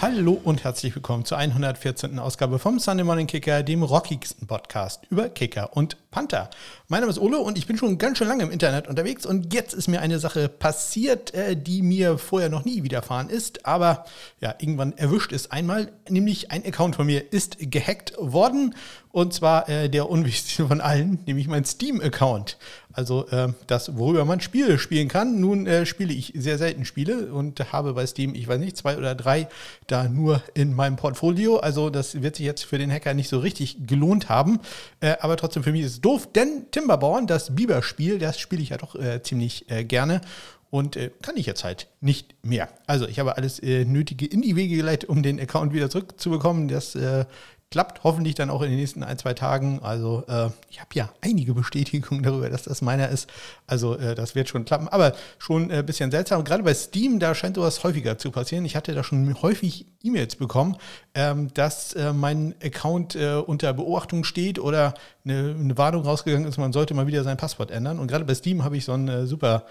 Hallo und herzlich willkommen zur 114. Ausgabe vom Sunday Morning Kicker, dem rockigsten Podcast über Kicker und Panther. Mein Name ist Ole und ich bin schon ganz schön lange im Internet unterwegs und jetzt ist mir eine Sache passiert, äh, die mir vorher noch nie widerfahren ist, aber ja, irgendwann erwischt es einmal, nämlich ein Account von mir ist gehackt worden und zwar äh, der unwichtigste von allen, nämlich mein Steam-Account. Also äh, das, worüber man Spiele spielen kann. Nun äh, spiele ich sehr selten Spiele und habe bei Steam, ich weiß nicht, zwei oder drei da nur in meinem Portfolio. Also das wird sich jetzt für den Hacker nicht so richtig gelohnt haben. Äh, aber trotzdem für mich ist es doof, denn Timberborn, das Biber-Spiel, das spiele ich ja doch äh, ziemlich äh, gerne und äh, kann ich jetzt halt nicht mehr. Also ich habe alles äh, Nötige in die Wege geleitet, um den Account wieder zurückzubekommen. Das äh, klappt hoffentlich dann auch in den nächsten ein, zwei Tagen. Also äh, ich habe ja einige Bestätigungen darüber, dass das meiner ist. Also äh, das wird schon klappen, aber schon ein äh, bisschen seltsam. Gerade bei Steam, da scheint sowas häufiger zu passieren. Ich hatte da schon häufig E-Mails bekommen, ähm, dass äh, mein Account äh, unter Beobachtung steht oder eine, eine, Warnung rausgegangen ist, man sollte mal wieder sein Passwort ändern. Und gerade bei Steam habe ich so ein äh, super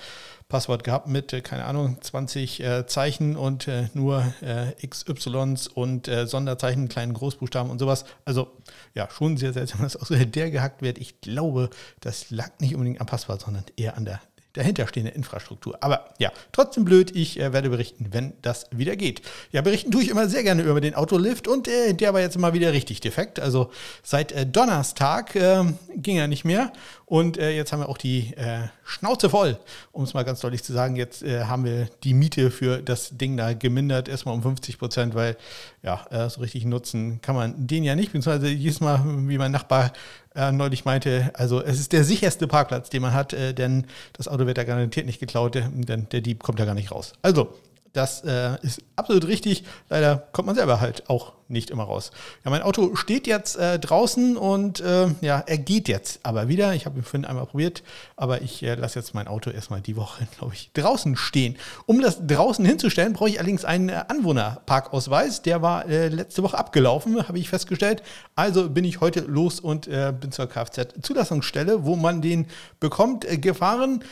Passwort gehabt mit, äh, keine Ahnung, 20 äh, Zeichen und äh, nur äh, XYs und Sonderzeichen, kleinen Großbuchstaben und sowas. Also ja, schon sehr seltsam, dass auch der gehackt wird. Ich glaube, das lag nicht unbedingt am Passwort, sondern eher an der dahinterstehende Infrastruktur. Aber ja, trotzdem blöd, ich äh, werde berichten, wenn das wieder geht. Ja, berichten tue ich immer sehr gerne über den Autolift und äh, der war jetzt mal wieder richtig defekt. Also seit äh, Donnerstag äh, ging er nicht mehr und äh, jetzt haben wir auch die äh, Schnauze voll, um es mal ganz deutlich zu sagen. Jetzt haben wir die Miete für das Ding da gemindert, erstmal um 50 Prozent, weil ja, so richtig nutzen kann man den ja nicht. Beziehungsweise jedes Mal, wie mein Nachbar äh, neulich meinte, also es ist der sicherste Parkplatz, den man hat, äh, denn das Auto wird da garantiert nicht geklaut, denn der Dieb kommt da gar nicht raus. Also, das äh, ist absolut richtig. Leider kommt man selber halt auch nicht immer raus. Ja, mein Auto steht jetzt äh, draußen und äh, ja, er geht jetzt aber wieder. Ich habe ihn vorhin einmal probiert, aber ich äh, lasse jetzt mein Auto erstmal die Woche, glaube ich, draußen stehen. Um das draußen hinzustellen, brauche ich allerdings einen äh, Anwohnerparkausweis. Der war äh, letzte Woche abgelaufen, habe ich festgestellt. Also bin ich heute los und bin zur Kfz-Zulassungsstelle, wo man den bekommt, gefahren.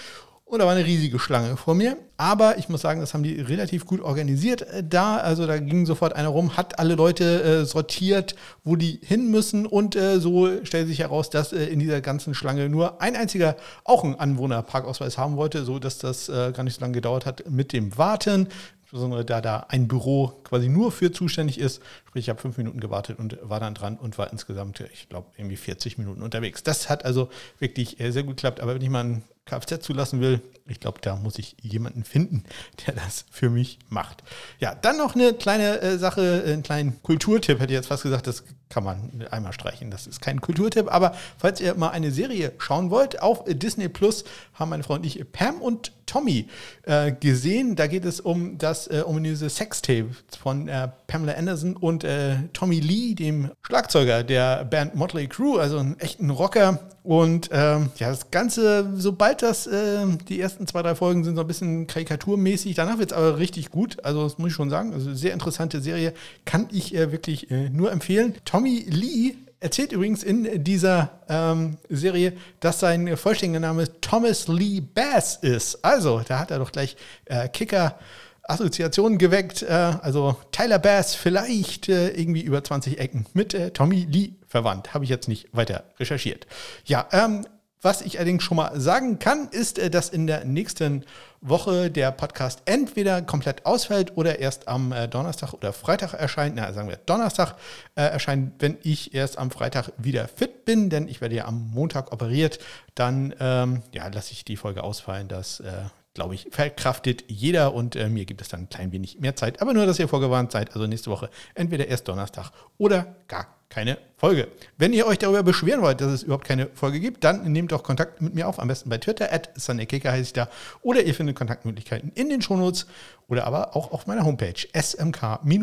Und da war eine riesige Schlange vor mir. Aber ich muss sagen, das haben die relativ gut organisiert äh, da. Also da ging sofort einer rum, hat alle Leute äh, sortiert, wo die hin müssen. Und äh, so stellt sich heraus, dass äh, in dieser ganzen Schlange nur ein einziger auch einen Anwohnerparkausweis haben wollte, so dass das äh, gar nicht so lange gedauert hat mit dem Warten. Insbesondere da da ein Büro quasi nur für zuständig ist. Sprich, ich habe fünf Minuten gewartet und war dann dran und war insgesamt, ich glaube, irgendwie 40 Minuten unterwegs. Das hat also wirklich sehr gut geklappt. Aber wenn ich mal einen Kfz zulassen will, ich glaube, da muss ich jemanden finden, der das für mich macht. Ja, dann noch eine kleine äh, Sache, einen kleinen Kulturtipp, hätte ich jetzt fast gesagt, das kann man einmal streichen. Das ist kein Kulturtipp, aber falls ihr mal eine Serie schauen wollt, auf Disney Plus haben meine Frau und ich Pam und Tommy äh, gesehen. Da geht es um das äh, ominöse Sextape von äh, Pamela Anderson und äh, Tommy Lee, dem Schlagzeuger der Band Motley Crue, also einen echten Rocker. Und ähm, ja, das Ganze, sobald das äh, die ersten zwei, drei Folgen sind so ein bisschen karikaturmäßig, danach wird es aber richtig gut. Also, das muss ich schon sagen. Also, sehr interessante Serie, kann ich äh, wirklich äh, nur empfehlen. Tommy Lee erzählt übrigens in dieser ähm, Serie, dass sein vollständiger Name Thomas Lee Bass ist. Also, da hat er doch gleich äh, Kicker. Assoziationen geweckt. Äh, also Tyler Bass vielleicht äh, irgendwie über 20 Ecken mit äh, Tommy Lee verwandt. Habe ich jetzt nicht weiter recherchiert. Ja, ähm, was ich allerdings schon mal sagen kann, ist, äh, dass in der nächsten Woche der Podcast entweder komplett ausfällt oder erst am äh, Donnerstag oder Freitag erscheint. Na, sagen wir Donnerstag äh, erscheint, wenn ich erst am Freitag wieder fit bin, denn ich werde ja am Montag operiert. Dann ähm, ja, lasse ich die Folge ausfallen. Das äh, glaube ich, verkraftet jeder und äh, mir gibt es dann ein klein wenig mehr Zeit. Aber nur, dass ihr vorgewarnt seid, also nächste Woche entweder erst Donnerstag oder gar keine Folge. Wenn ihr euch darüber beschweren wollt, dass es überhaupt keine Folge gibt, dann nehmt doch Kontakt mit mir auf, am besten bei Twitter, at SunnyKicker heiße ich da, oder ihr findet Kontaktmöglichkeiten in den Shownotes oder aber auch auf meiner Homepage smk-blog.de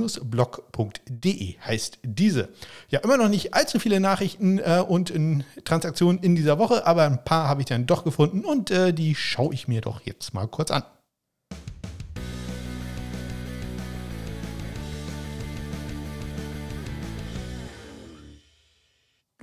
heißt diese. Ja, immer noch nicht allzu viele Nachrichten äh, und in Transaktionen in dieser Woche, aber ein paar habe ich dann doch gefunden und äh, die schaue ich mir doch jetzt mal kurz an.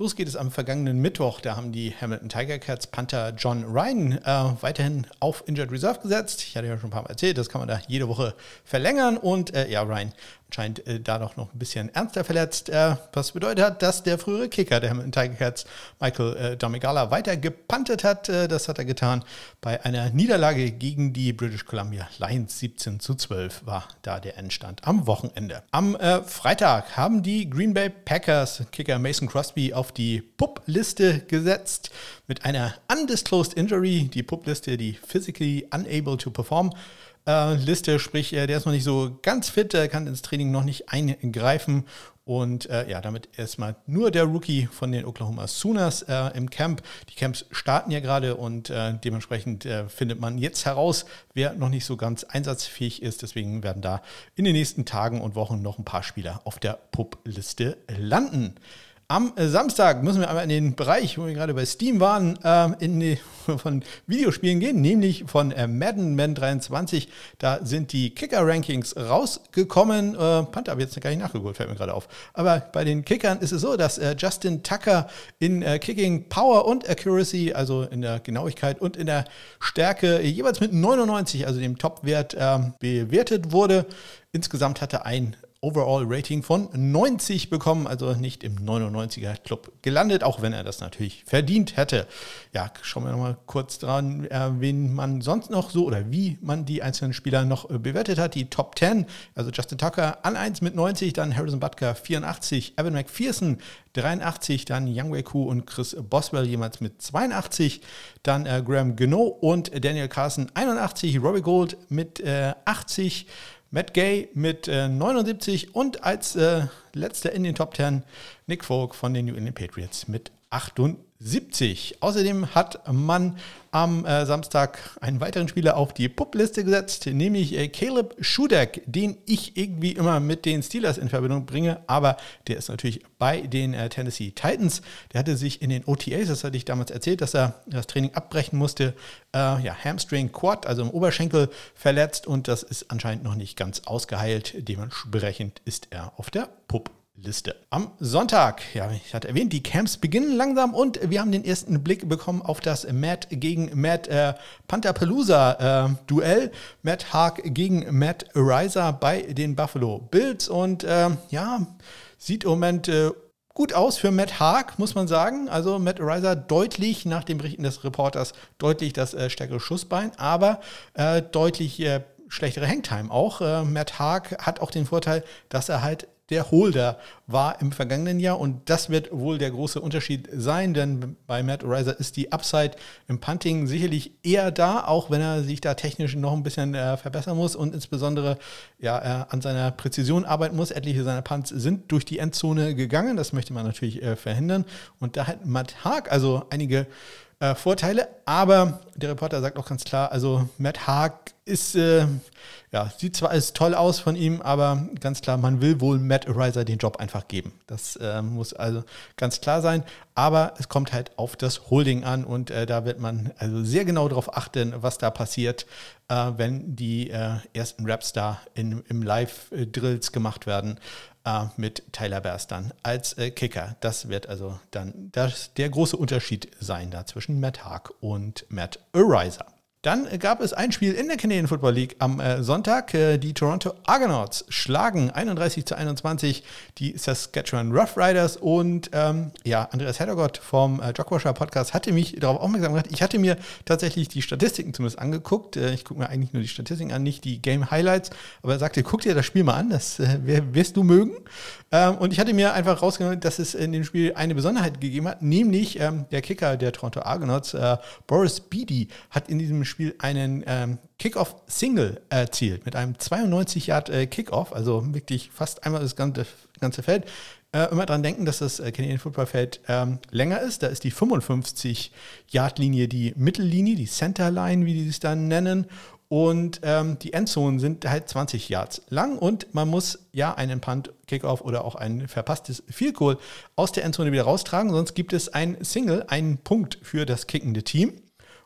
Los geht es am vergangenen Mittwoch. Da haben die Hamilton Tiger Cats Panther John Ryan äh, weiterhin auf Injured Reserve gesetzt. Ich hatte ja schon ein paar Mal erzählt, das kann man da jede Woche verlängern. Und äh, ja, Ryan anscheinend äh, da doch noch ein bisschen ernster verletzt. Äh, was bedeutet hat, dass der frühere Kicker der Hamilton Tiger Cats, Michael äh, Domigala, weiter gepantet hat. Äh, das hat er getan bei einer Niederlage gegen die British Columbia Lions. 17 zu 12 war da der Endstand am Wochenende. Am äh, Freitag haben die Green Bay Packers Kicker Mason Crosby auf die PUP-Liste gesetzt mit einer Undisclosed Injury. Die PUP-Liste, die Physically Unable to Perform äh, Liste, sprich, äh, der ist noch nicht so ganz fit, äh, kann ins Training noch nicht eingreifen. Und äh, ja, damit erstmal nur der Rookie von den Oklahoma Sooners äh, im Camp. Die Camps starten ja gerade und äh, dementsprechend findet man jetzt heraus, wer noch nicht so ganz einsatzfähig ist. Deswegen werden da in den nächsten Tagen und Wochen noch ein paar Spieler auf der Pup-Liste landen. Am Samstag müssen wir einmal in den Bereich, wo wir gerade bei Steam waren, äh, in die, von Videospielen gehen, nämlich von äh, Madden, Madden 23. Da sind die Kicker-Rankings rausgekommen. Äh, Panther habe ich jetzt gar nicht nachgeholt, fällt mir gerade auf. Aber bei den Kickern ist es so, dass äh, Justin Tucker in äh, Kicking Power und Accuracy, also in der Genauigkeit und in der Stärke, jeweils mit 99, also dem Top-Wert, ähm, bewertet wurde. Insgesamt hatte ein Overall-Rating von 90 bekommen, also nicht im 99er Club gelandet, auch wenn er das natürlich verdient hätte. Ja, schauen wir nochmal kurz dran, äh, wen man sonst noch so oder wie man die einzelnen Spieler noch äh, bewertet hat. Die Top 10, also Justin Tucker an 1 mit 90, dann Harrison Butker 84, Evan McPherson 83, dann Young Wei Ku und Chris Boswell jemals mit 82, dann äh, Graham Geno und Daniel Carson 81, Robbie Gold mit äh, 80, Matt Gay mit äh, 79 und als äh, letzter in den Top 10 Nick Folk von den New England Patriots mit 78. Außerdem hat man am äh, Samstag einen weiteren Spieler auf die Pup-Liste gesetzt, nämlich äh, Caleb Schudeck, den ich irgendwie immer mit den Steelers in Verbindung bringe, aber der ist natürlich bei den äh, Tennessee Titans. Der hatte sich in den OTAs, das hatte ich damals erzählt, dass er das Training abbrechen musste, äh, ja, Hamstring Quad, also im Oberschenkel verletzt und das ist anscheinend noch nicht ganz ausgeheilt. Dementsprechend ist er auf der Pup. Liste. Am Sonntag, ja, ich hatte erwähnt, die Camps beginnen langsam und wir haben den ersten Blick bekommen auf das Matt gegen Matt äh, Pantherpalooza äh, Duell. Matt Haag gegen Matt Riser bei den Buffalo Bills und äh, ja, sieht im Moment äh, gut aus für Matt Haag, muss man sagen. Also Matt Riser deutlich nach dem Berichten des Reporters deutlich das äh, stärkere Schussbein, aber äh, deutlich schlechtere Hangtime auch. Matt Haag hat auch den Vorteil, dass er halt der Holder war im vergangenen Jahr. Und das wird wohl der große Unterschied sein, denn bei Matt Riser ist die Upside im Punting sicherlich eher da, auch wenn er sich da technisch noch ein bisschen äh, verbessern muss und insbesondere ja, äh, an seiner Präzision arbeiten muss. Etliche seiner Punts sind durch die Endzone gegangen. Das möchte man natürlich äh, verhindern. Und da hat Matt Haag also einige äh, Vorteile, aber der Reporter sagt auch ganz klar, also Matt Haag ist, äh, ja, sieht zwar alles toll aus von ihm, aber ganz klar, man will wohl Matt Ariser den Job einfach geben. Das äh, muss also ganz klar sein, aber es kommt halt auf das Holding an und äh, da wird man also sehr genau darauf achten, was da passiert, äh, wenn die äh, ersten Raps da in, im Live-Drills gemacht werden äh, mit Tyler Bears dann als äh, Kicker. Das wird also dann das, der große Unterschied sein da zwischen Matt Haag und Matt Ariser. Dann gab es ein Spiel in der Canadian Football League am äh, Sonntag. Äh, die Toronto Argonauts schlagen 31 zu 21 die Saskatchewan Roughriders und ähm, ja, Andreas Heddergott vom äh, Jogwasher Podcast hatte mich darauf aufmerksam gemacht. Ich hatte mir tatsächlich die Statistiken zumindest angeguckt. Äh, ich gucke mir eigentlich nur die Statistiken an, nicht die Game Highlights. Aber er sagte, guck dir das Spiel mal an, das äh, wirst du mögen. Ähm, und ich hatte mir einfach rausgenommen, dass es in dem Spiel eine Besonderheit gegeben hat, nämlich ähm, der Kicker der Toronto Argonauts, äh, Boris Beatty, hat in diesem Spiel einen ähm, Kickoff-Single erzielt mit einem 92 Yard äh, Kickoff, also wirklich fast einmal das ganze, ganze Feld. Äh, immer dran denken, dass das äh, Canadian Football Feld ähm, länger ist. Da ist die 55 Yard Linie die Mittellinie, die Center Line, wie die es dann nennen. Und ähm, die Endzonen sind halt 20 Yards lang und man muss ja einen Punt, Kickoff oder auch ein verpasstes Field Goal aus der Endzone wieder raustragen, sonst gibt es ein Single, einen Punkt für das kickende Team.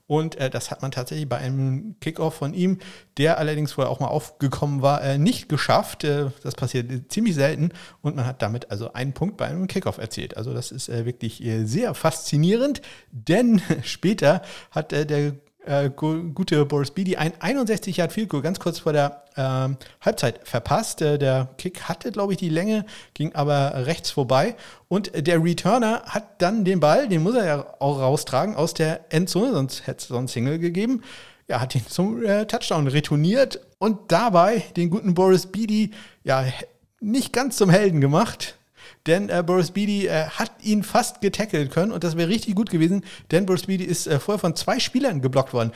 Und äh, das hat man tatsächlich bei einem Kickoff von ihm, der allerdings vorher auch mal aufgekommen war, äh, nicht geschafft. Äh, das passiert ziemlich selten und man hat damit also einen Punkt bei einem Kickoff erzielt. Also das ist äh, wirklich äh, sehr faszinierend, denn später hat äh, der äh, gute Boris Beatty ein 61 Yard Field Goal ganz kurz vor der ähm, Halbzeit verpasst. Äh, der Kick hatte, glaube ich, die Länge, ging aber rechts vorbei. Und der Returner hat dann den Ball, den muss er ja auch raustragen, aus der Endzone, sonst hätte es so ein Single gegeben. Ja, hat ihn zum äh, Touchdown retourniert und dabei den guten Boris Beatty ja nicht ganz zum Helden gemacht denn äh, Boris Beatty äh, hat ihn fast getackelt können und das wäre richtig gut gewesen, denn Boris Beatty ist äh, vorher von zwei Spielern geblockt worden.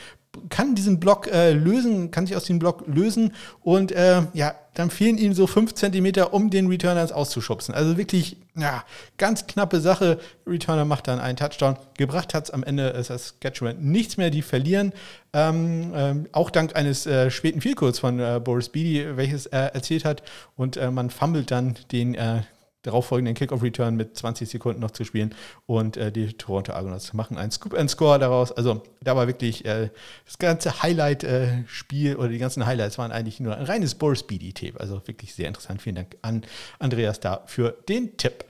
Kann diesen Block äh, lösen, kann sich aus dem Block lösen und äh, ja, dann fehlen ihm so fünf Zentimeter, um den Returner auszuschubsen. Also wirklich, ja, ganz knappe Sache. Returner macht dann einen Touchdown. Gebracht hat es am Ende ist das Saskatchewan nichts mehr, die verlieren. Ähm, ähm, auch dank eines äh, späten Vielkurz von äh, Boris Beatty, welches er erzählt hat. Und äh, man fummelt dann den äh, darauffolgenden Kickoff-Return mit 20 Sekunden noch zu spielen und äh, die Toronto Argonauts machen einen Scoop-and-Score daraus. Also da war wirklich äh, das ganze Highlight-Spiel äh, oder die ganzen Highlights waren eigentlich nur ein reines Boris Speedy-Tape. Also wirklich sehr interessant. Vielen Dank an Andreas da für den Tipp.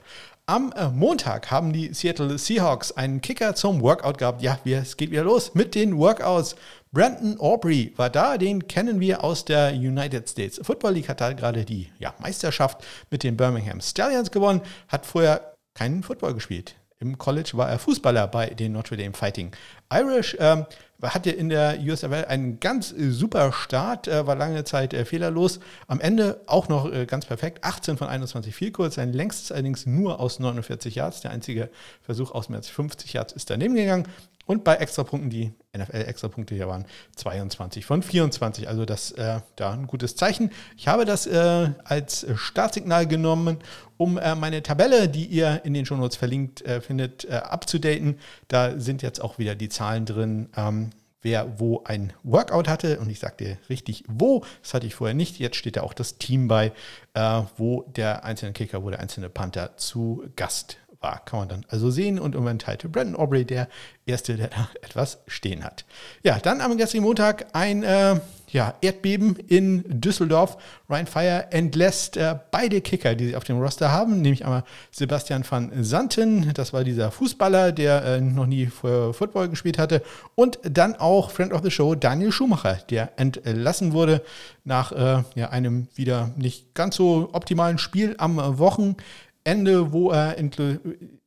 Am äh, Montag haben die Seattle Seahawks einen Kicker zum Workout gehabt. Ja, es geht wieder los mit den Workouts. Brandon Aubrey war da, den kennen wir aus der United States Football League, hat da gerade die ja, Meisterschaft mit den Birmingham Stallions gewonnen, hat vorher keinen Football gespielt. Im College war er Fußballer bei den Notre Dame Fighting Irish. Ähm, hatte in der USFL einen ganz äh, super Start, äh, war lange Zeit äh, fehlerlos. Am Ende auch noch ganz perfekt. 18 von 21 viel kurz. Sein längstes allerdings nur aus 49 Yards. Der einzige Versuch aus mehr als 50 Yards ist daneben gegangen. Und bei Extrapunkten, die NFL-Extrapunkte hier waren, 22 von 24. Also das äh, da ein gutes Zeichen. Ich habe das äh, als Startsignal genommen, um äh, meine Tabelle, die ihr in den Shownotes verlinkt findet, abzudaten. Da sind jetzt auch wieder die Zahlen drin. Ähm, wer wo ein Workout hatte. Und ich sagte richtig wo, das hatte ich vorher nicht. Jetzt steht da auch das Team bei, äh, wo der einzelne Kicker, wo der einzelne Panther zu Gast war. Kann man dann also sehen und um enthalte Brandon Aubrey, der Erste, der da etwas stehen hat. Ja, dann am gestrigen Montag ein äh, ja, Erdbeben in Düsseldorf. Ryan Fire entlässt äh, beide Kicker, die sie auf dem Roster haben, nämlich einmal Sebastian van Santen, das war dieser Fußballer, der äh, noch nie für Football gespielt hatte, und dann auch Friend of the Show Daniel Schumacher, der entlassen wurde nach äh, ja, einem wieder nicht ganz so optimalen Spiel am Wochen. Ende, wo er,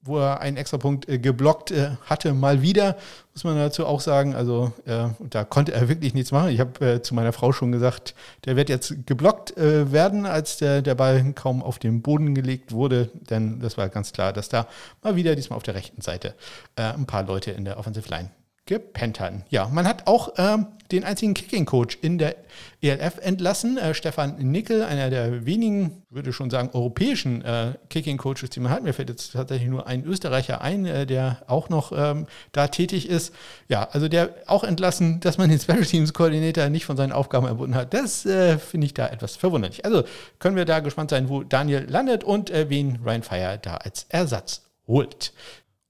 wo er einen Extrapunkt äh, geblockt äh, hatte, mal wieder, muss man dazu auch sagen. Also äh, da konnte er wirklich nichts machen. Ich habe äh, zu meiner Frau schon gesagt, der wird jetzt geblockt äh, werden, als der, der Ball kaum auf den Boden gelegt wurde. Denn das war ganz klar, dass da mal wieder, diesmal auf der rechten Seite, äh, ein paar Leute in der Offensive Line gepennt hatten. Ja, man hat auch ähm, den einzigen Kicking-Coach in der ELF entlassen. Äh, Stefan Nickel, einer der wenigen, würde schon sagen, europäischen äh, Kicking-Coaches, die man hat. Mir fällt jetzt tatsächlich nur ein Österreicher ein, äh, der auch noch ähm, da tätig ist. Ja, also der auch entlassen, dass man den Special Teams-Koordinator nicht von seinen Aufgaben erbunden hat. Das äh, finde ich da etwas verwunderlich. Also können wir da gespannt sein, wo Daniel landet und äh, wen Ryan Fire da als Ersatz holt.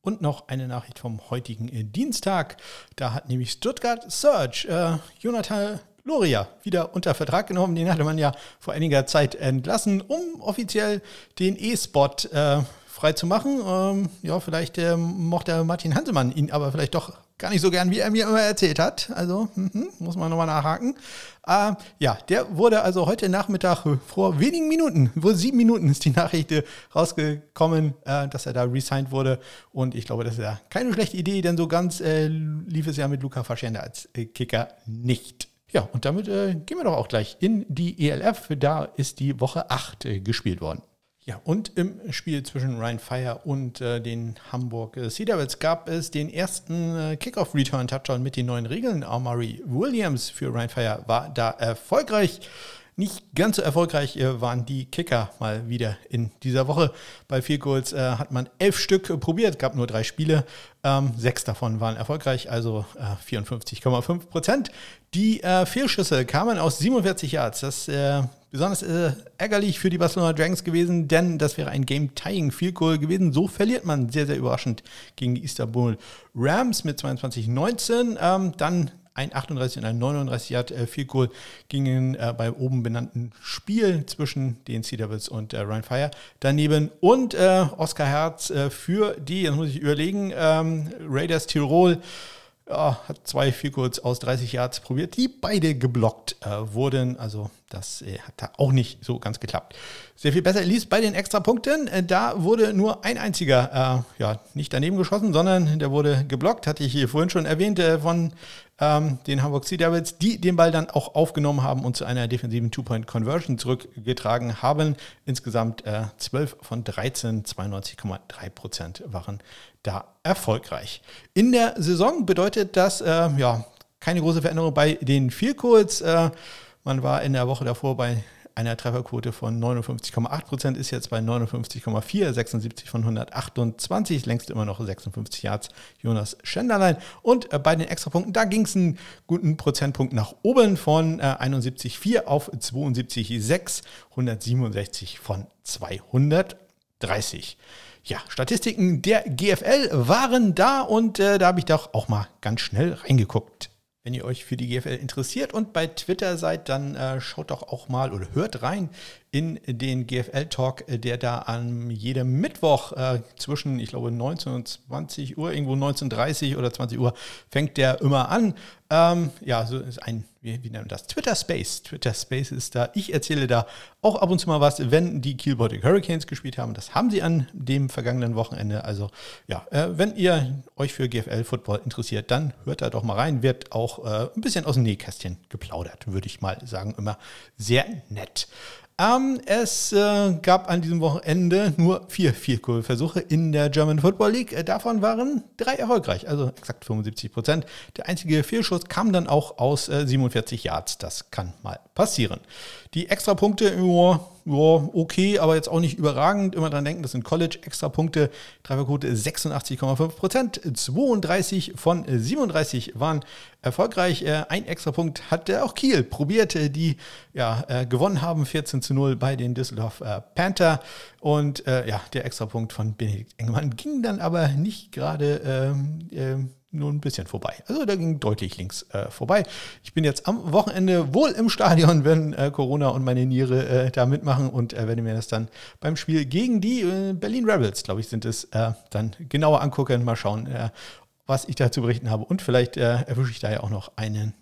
Und noch eine Nachricht vom heutigen äh, Dienstag. Da hat nämlich Stuttgart Search äh, Jonathan Loria wieder unter Vertrag genommen. Den hatte man ja vor einiger Zeit entlassen, um offiziell den E-Spot äh, frei zu machen. Ähm, ja, vielleicht äh, mochte Martin Hansemann ihn aber vielleicht doch gar nicht so gern, wie er mir immer erzählt hat. Also mh, muss man nochmal nachhaken. Äh, ja, der wurde also heute Nachmittag vor wenigen Minuten, vor sieben Minuten ist die Nachricht rausgekommen, äh, dass er da resigned wurde. Und ich glaube, das ist ja keine schlechte Idee, denn so ganz äh, lief es ja mit Luca Faschende als äh, Kicker nicht. Ja, und damit äh, gehen wir doch auch gleich in die ELF. Da ist die Woche 8 äh, gespielt worden. Ja, und im Spiel zwischen Ryan Fire und äh, den Hamburg äh, Sea Devils gab es den ersten äh, Kickoff-Return-Touchdown mit den neuen Regeln. Amari Williams für Ryan Fire war da erfolgreich. Nicht ganz so erfolgreich äh, waren die Kicker mal wieder in dieser Woche. Bei Field Goals äh, hat man elf Stück äh, probiert, gab nur drei Spiele. Ähm, sechs davon waren erfolgreich, also 54,5 Prozent. Die Fehlschüsse kamen aus 47 Yards. Das besonders äh, ärgerlich für die Barcelona Dragons gewesen, denn das wäre ein Game-Tying Field Goal gewesen. So verliert man sehr, sehr überraschend gegen die Istanbul Rams mit 22-19. Ähm, dann ein 38 und ein 39 Yard äh, Field Goal gingen äh, beim oben benannten Spiel zwischen den Sea Devils und äh, Ryan Fire daneben und äh, Oscar Herz äh, für die, jetzt muss ich überlegen, ähm, Raiders Tirol ja, hat zwei viel kurz aus 30 Yards probiert, die beide geblockt äh, wurden. Also das äh, hat da auch nicht so ganz geklappt. Sehr viel besser lief bei den Extrapunkten. Äh, da wurde nur ein einziger, äh, ja, nicht daneben geschossen, sondern der wurde geblockt, hatte ich hier vorhin schon erwähnt, äh, von ähm, den Hamburg Sea Devils, die den Ball dann auch aufgenommen haben und zu einer defensiven Two-Point-Conversion zurückgetragen haben. Insgesamt äh, 12 von 13, 92,3 Prozent waren da erfolgreich. In der Saison bedeutet das äh, ja keine große Veränderung bei den Goals. Äh, man war in der Woche davor bei einer Trefferquote von 59,8 Prozent, ist jetzt bei 59,4, 76 von 128, längst immer noch 56 Yards Jonas Schenderlein. Und äh, bei den Extrapunkten, da ging es einen guten Prozentpunkt nach oben von äh, 71,4 auf 72,6, 167 von 230 ja, Statistiken der GFL waren da und äh, da habe ich doch auch mal ganz schnell reingeguckt. Wenn ihr euch für die GFL interessiert und bei Twitter seid, dann äh, schaut doch auch mal oder hört rein in den GFL-Talk, äh, der da an jedem Mittwoch äh, zwischen, ich glaube, 19 und 20 Uhr, irgendwo 19.30 oder 20 Uhr, fängt der immer an. Ähm, ja, so ist ein, wie, wie nennt man das? Twitter Space. Twitter Space ist da. Ich erzähle da auch ab und zu mal was, wenn die Kiel Baltic Hurricanes gespielt haben. Das haben sie an dem vergangenen Wochenende. Also, ja, äh, wenn ihr euch für GFL-Football interessiert, dann hört da doch mal rein. Wird auch äh, ein bisschen aus dem Nähkästchen geplaudert, würde ich mal sagen. Immer sehr nett. Ähm, es äh, gab an diesem Wochenende nur vier Vierkohlversuche in der German Football League. Äh, davon waren drei erfolgreich, also exakt 75 Prozent. Der einzige Fehlschuss kam dann auch aus äh, 47 Yards. Das kann mal passieren. Die Extrapunkte, ja, ja, okay, aber jetzt auch nicht überragend. Immer dran denken, das sind College-Extrapunkte. Trefferquote 86,5 Prozent. 32 von 37 waren erfolgreich. Äh, ein Extrapunkt hat auch Kiel probiert, die ja, äh, gewonnen haben. 14 zu 0 bei den Düsseldorf äh, Panther. Und ja, der Extrapunkt von Benedikt Engemann ging dann aber nicht gerade. Ähm, ähm, nur ein bisschen vorbei. Also da ging deutlich links äh, vorbei. Ich bin jetzt am Wochenende wohl im Stadion, wenn äh, Corona und meine Niere äh, da mitmachen und äh, werde mir das dann beim Spiel gegen die äh, Berlin Rebels, glaube ich, sind es, äh, dann genauer angucken, mal schauen, was ich da zu berichten habe. Und vielleicht erwische ich da ja auch noch einen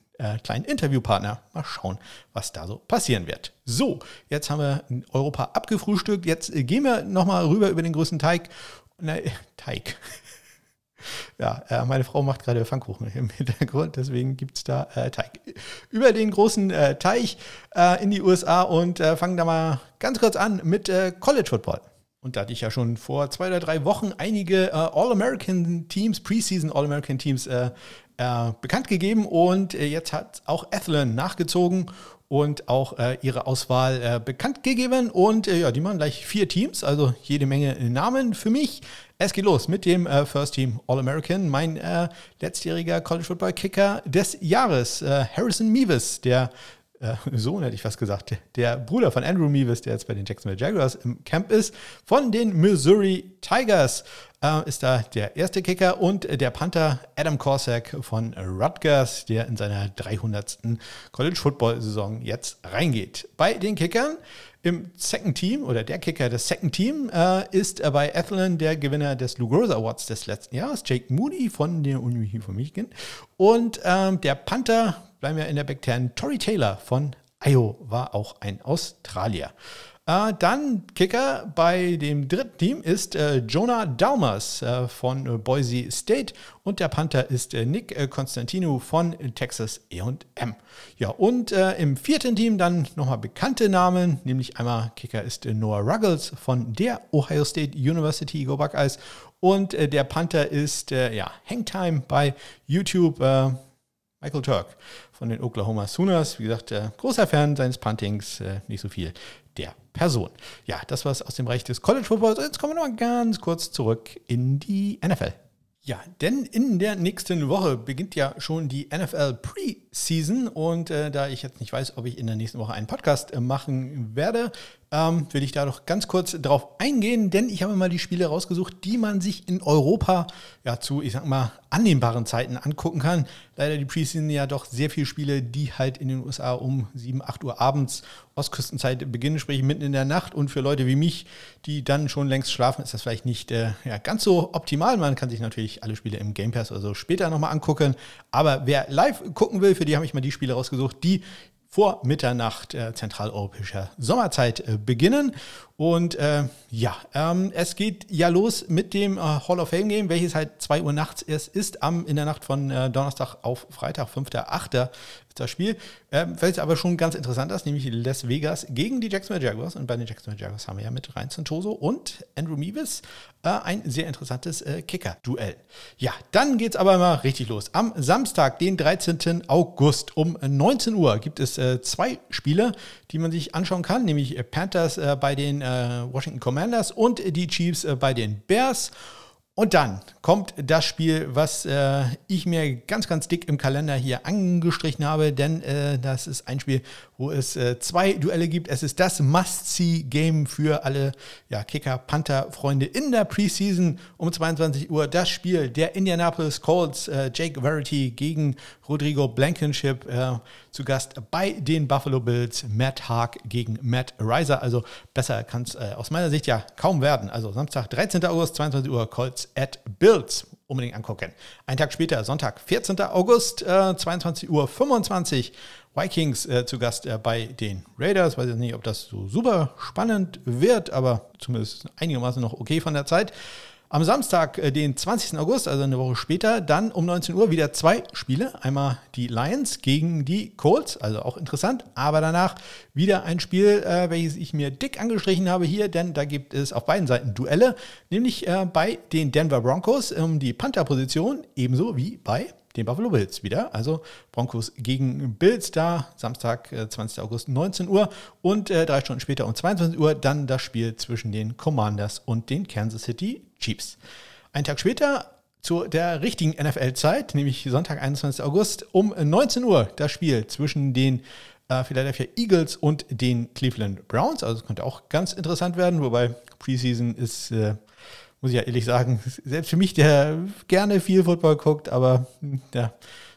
kleinen Interviewpartner. Mal schauen, was da so passieren wird. So, jetzt haben wir Europa abgefrühstückt. Jetzt gehen wir nochmal rüber über den größten Teig. Na, Teig. Ja, äh, meine Frau macht gerade Pfannkuchen im Hintergrund, deswegen gibt es da äh, Teig. Über den großen äh, Teich äh, in die USA und äh, fangen da mal ganz kurz an mit äh, College Football. Und da hatte ich ja schon vor zwei oder drei Wochen einige All-American-Teams, Preseason All-American-Teams bekannt gegeben und jetzt hat auch Athlon nachgezogen und auch äh, ihre Auswahl äh, bekannt gegeben. Und äh, ja, die machen gleich vier Teams, also jede Menge Namen für mich. Es geht los mit dem äh, First Team All-American, mein äh, letztjähriger College Football Kicker des Jahres, äh, Harrison Meeves, der Sohn hätte ich fast gesagt, der Bruder von Andrew Meeves, der jetzt bei den Jacksonville Jaguars im Camp ist, von den Missouri Tigers äh, ist da der erste Kicker und der Panther Adam Korsak von Rutgers, der in seiner 300. College Football Saison jetzt reingeht. Bei den Kickern im Second Team oder der Kicker des Second Team äh, ist bei Athlon der Gewinner des Lou Groza Awards des letzten Jahres, Jake Moody von der Uni von Michigan. Und ähm, der Panther, bleiben wir in der Back 10, Tory Taylor von Iowa war auch ein Australier. Äh, dann Kicker bei dem dritten Team ist äh, Jonah Dalmas äh, von äh, Boise State und der Panther ist äh, Nick äh, Constantino von Texas A&M. Ja, und im vierten Team dann nochmal bekannte Namen, nämlich einmal Kicker ist Noah Ruggles von der Ohio State University, Go Buckeyes und der Panther ist ja Hangtime bei YouTube. Michael Turk von den Oklahoma Sooners. Wie gesagt, äh, großer Fan seines Puntings, äh, nicht so viel der Person. Ja, das war es aus dem Bereich des College Footballs. Jetzt kommen wir noch mal ganz kurz zurück in die NFL. Ja, denn in der nächsten Woche beginnt ja schon die NFL Pre- Preseason und äh, da ich jetzt nicht weiß, ob ich in der nächsten Woche einen Podcast äh, machen werde, ähm, will ich da doch ganz kurz drauf eingehen, denn ich habe mal die Spiele rausgesucht, die man sich in Europa ja zu, ich sag mal, annehmbaren Zeiten angucken kann. Leider die Preseason ja doch sehr viele Spiele, die halt in den USA um 7, 8 Uhr abends Ostküstenzeit beginnen, sprich mitten in der Nacht. Und für Leute wie mich, die dann schon längst schlafen, ist das vielleicht nicht äh, ja, ganz so optimal. Man kann sich natürlich alle Spiele im Game Pass oder so später nochmal angucken. Aber wer live gucken will, für die habe ich mal die Spiele rausgesucht, die vor Mitternacht äh, zentraleuropäischer Sommerzeit äh, beginnen. Und äh, ja, ähm, es geht ja los mit dem äh, Hall of Fame Game, welches halt 2 Uhr nachts erst ist, am, in der Nacht von äh, Donnerstag auf Freitag, 5.8. das Spiel. Ähm, welches aber schon ganz interessant ist, nämlich Las Vegas gegen die Jacksonville Jaguars. Und bei den Jacksonville Jaguars haben wir ja mit Ryan Santoso und Andrew Meevis äh, ein sehr interessantes äh, Kicker-Duell. Ja, dann geht es aber mal richtig los. Am Samstag, den 13. August um 19 Uhr gibt es äh, zwei Spiele, die man sich anschauen kann, nämlich Panthers bei den äh, Washington Commanders und die Chiefs äh, bei den Bears. Und dann kommt das Spiel, was äh, ich mir ganz, ganz dick im Kalender hier angestrichen habe, denn äh, das ist ein Spiel, wo es äh, zwei Duelle gibt. Es ist das Must-See-Game für alle ja, Kicker-Panther-Freunde in der Preseason um 22 Uhr. Das Spiel der Indianapolis Colts, äh, Jake Verity gegen Rodrigo Blankenship äh, zu Gast bei den Buffalo Bills, Matt Haag gegen Matt Reiser. Also besser kann es äh, aus meiner Sicht ja kaum werden. Also Samstag, 13. August, 22 Uhr, Colts at Bills. Unbedingt angucken. Ein Tag später, Sonntag, 14. August, äh, 22 Uhr 25 Vikings äh, zu Gast äh, bei den Raiders. Weiß jetzt nicht, ob das so super spannend wird, aber zumindest einigermaßen noch okay von der Zeit. Am Samstag, äh, den 20. August, also eine Woche später, dann um 19 Uhr wieder zwei Spiele. Einmal die Lions gegen die Colts, also auch interessant. Aber danach wieder ein Spiel, äh, welches ich mir dick angestrichen habe hier, denn da gibt es auf beiden Seiten Duelle, nämlich äh, bei den Denver Broncos um die Panther-Position, ebenso wie bei den Buffalo Bills wieder. Also Broncos gegen Bills da, Samstag, 20. August, 19 Uhr und drei Stunden später um 22 Uhr dann das Spiel zwischen den Commanders und den Kansas City Chiefs. Ein Tag später zu der richtigen NFL-Zeit, nämlich Sonntag, 21. August um 19 Uhr, das Spiel zwischen den äh, Philadelphia Eagles und den Cleveland Browns. Also es könnte auch ganz interessant werden, wobei Preseason ist, äh, muss ich ja ehrlich sagen, selbst für mich, der gerne viel Football guckt, aber hm, ja,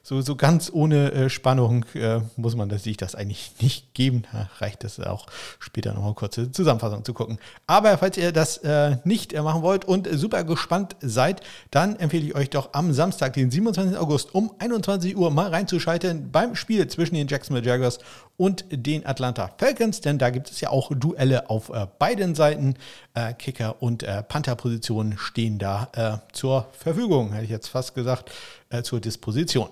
so, so ganz ohne äh, Spannung äh, muss man sich das eigentlich nicht geben. Da reicht es auch später noch eine kurze Zusammenfassung zu gucken. Aber falls ihr das äh, nicht äh, machen wollt und super gespannt seid, dann empfehle ich euch doch am Samstag, den 27. August um 21 Uhr mal reinzuschalten beim Spiel zwischen den Jacksonville Jaguars und den Atlanta Falcons, denn da gibt es ja auch Duelle auf äh, beiden Seiten. Äh, Kicker und äh, Panther-Positionen stehen da äh, zur Verfügung, hätte ich jetzt fast gesagt, äh, zur Disposition.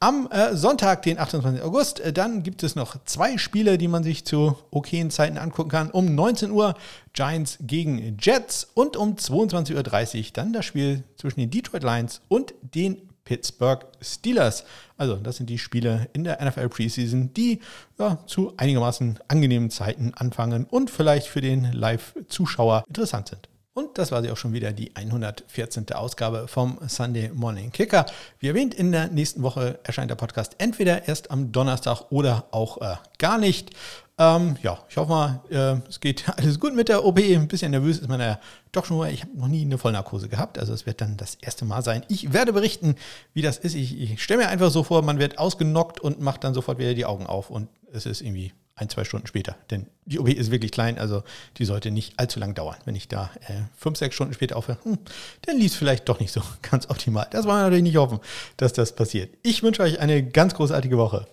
Am äh, Sonntag, den 28. August, dann gibt es noch zwei Spiele, die man sich zu okayen Zeiten angucken kann. Um 19 Uhr Giants gegen Jets und um 22.30 Uhr dann das Spiel zwischen den Detroit Lions und den Pittsburgh Steelers. Also das sind die Spiele in der NFL Preseason, die ja, zu einigermaßen angenehmen Zeiten anfangen und vielleicht für den Live-Zuschauer interessant sind. Und das war sie auch schon wieder, die 114. Ausgabe vom Sunday Morning Kicker. Wie erwähnt, in der nächsten Woche erscheint der Podcast entweder erst am Donnerstag oder auch äh, gar nicht. Ähm, ja, ich hoffe mal, äh, es geht alles gut mit der OP. Ein bisschen nervös ist man ja doch schon. Ich habe noch nie eine Vollnarkose gehabt, also es wird dann das erste Mal sein. Ich werde berichten, wie das ist. Ich, ich stelle mir einfach so vor, man wird ausgenockt und macht dann sofort wieder die Augen auf und es ist irgendwie ein, zwei Stunden später. Denn die OP ist wirklich klein, also die sollte nicht allzu lang dauern. Wenn ich da äh, fünf, sechs Stunden später aufhöre, hm, dann lief es vielleicht doch nicht so ganz optimal. Das wollen wir natürlich nicht hoffen, dass das passiert. Ich wünsche euch eine ganz großartige Woche.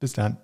Bis dann.